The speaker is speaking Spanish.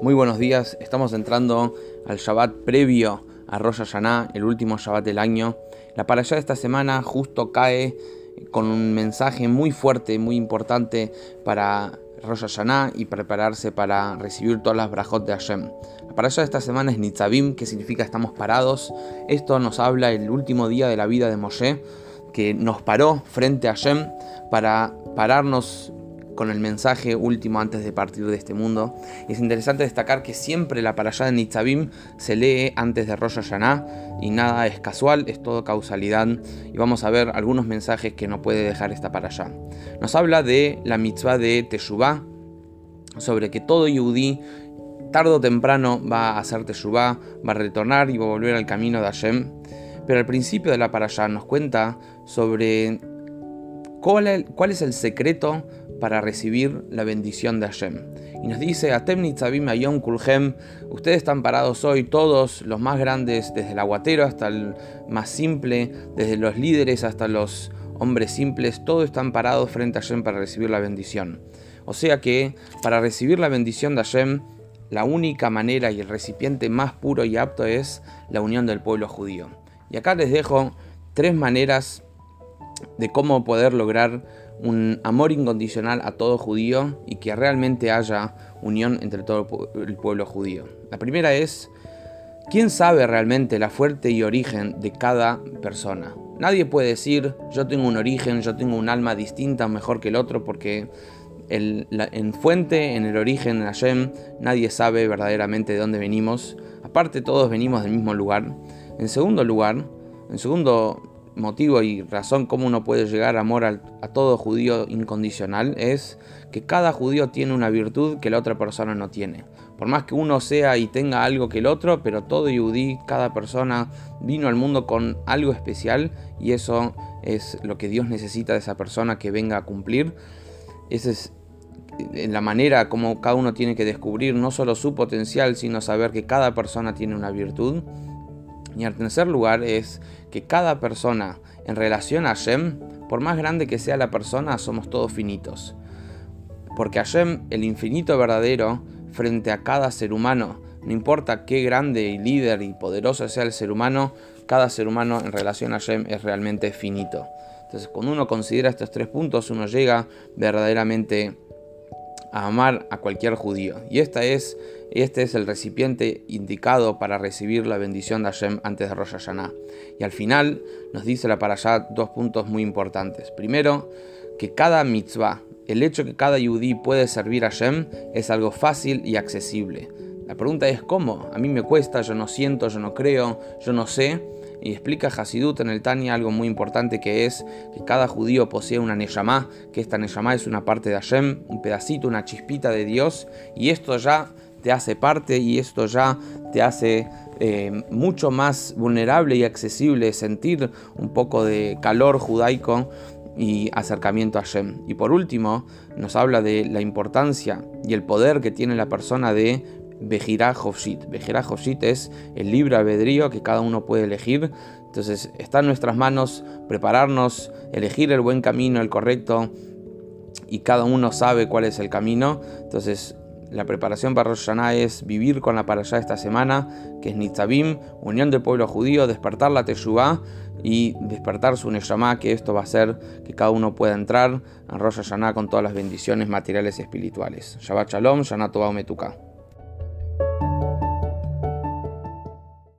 Muy buenos días, estamos entrando al Shabbat previo a Rosh Hashanah, el último Shabbat del año. La parashá de esta semana justo cae con un mensaje muy fuerte, muy importante para Rosh Hashanah y prepararse para recibir todas las brajot de Hashem. La parashá de esta semana es Nitzavim, que significa estamos parados. Esto nos habla el último día de la vida de Moshe, que nos paró frente a Hashem para pararnos con el mensaje último antes de partir de este mundo. es interesante destacar que siempre la parashá de Nitzavim se lee antes de Rosh Hashanah y nada es casual, es todo causalidad. Y vamos a ver algunos mensajes que no puede dejar esta parashá. Nos habla de la mitzvah de Teshuvah, sobre que todo yudí tarde o temprano va a hacer Teshuvah, va a retornar y va a volver al camino de Hashem. Pero al principio de la parashá nos cuenta sobre cuál, cuál es el secreto para recibir la bendición de Hashem. Y nos dice, Atem Nitzavim Ayom Kulhem, ustedes están parados hoy, todos los más grandes, desde el aguatero hasta el más simple, desde los líderes hasta los hombres simples, todos están parados frente a Hashem para recibir la bendición. O sea que para recibir la bendición de Hashem, la única manera y el recipiente más puro y apto es la unión del pueblo judío. Y acá les dejo tres maneras de cómo poder lograr un amor incondicional a todo judío y que realmente haya unión entre todo el pueblo judío. La primera es, ¿quién sabe realmente la fuerte y origen de cada persona? Nadie puede decir, yo tengo un origen, yo tengo un alma distinta, mejor que el otro, porque en fuente, en el origen, en Hashem, nadie sabe verdaderamente de dónde venimos. Aparte, todos venimos del mismo lugar. En segundo lugar, en segundo motivo y razón cómo uno puede llegar a amor a, todo judío incondicional es que cada judío tiene una virtud que la otra persona no tiene. Por más que uno sea y tenga algo que el otro, pero todo judí, cada persona vino al mundo con algo especial y eso es lo que Dios necesita de esa persona que venga a cumplir. Esa es la manera como cada uno tiene que descubrir no solo su potencial, sino saber que cada persona tiene una virtud y en tercer lugar es que cada persona en relación a Hashem, por más grande que sea la persona, somos todos finitos. Porque Hashem, el infinito verdadero, frente a cada ser humano, no importa qué grande y líder y poderoso sea el ser humano, cada ser humano en relación a Hashem es realmente finito. Entonces, cuando uno considera estos tres puntos, uno llega verdaderamente a amar a cualquier judío. Y esta es, este es el recipiente indicado para recibir la bendición de Hashem antes de Rosh Hashanah. Y al final nos dice la allá dos puntos muy importantes. Primero, que cada mitzvah, el hecho que cada yudí puede servir a Hashem, es algo fácil y accesible. La pregunta es cómo. A mí me cuesta, yo no siento, yo no creo, yo no sé. Y explica Hasidut en el Tania algo muy importante que es que cada judío posee una Neyamá, que esta Neyamá es una parte de Hashem, un pedacito, una chispita de Dios, y esto ya te hace parte y esto ya te hace eh, mucho más vulnerable y accesible sentir un poco de calor judaico y acercamiento a Hashem. Y por último, nos habla de la importancia y el poder que tiene la persona de Bejirá Hofshit. Bejirá Hofshit es el libre albedrío que cada uno puede elegir. Entonces está en nuestras manos prepararnos, elegir el buen camino, el correcto, y cada uno sabe cuál es el camino. Entonces la preparación para Rosh Hashanah es vivir con la parashá esta semana, que es Nitzavim, unión del pueblo judío, despertar la Teshuvah y despertar su Neshama, que esto va a hacer que cada uno pueda entrar a Rosh Hashanah con todas las bendiciones materiales y espirituales. Shabbat Shalom, Shana Tova Metuka.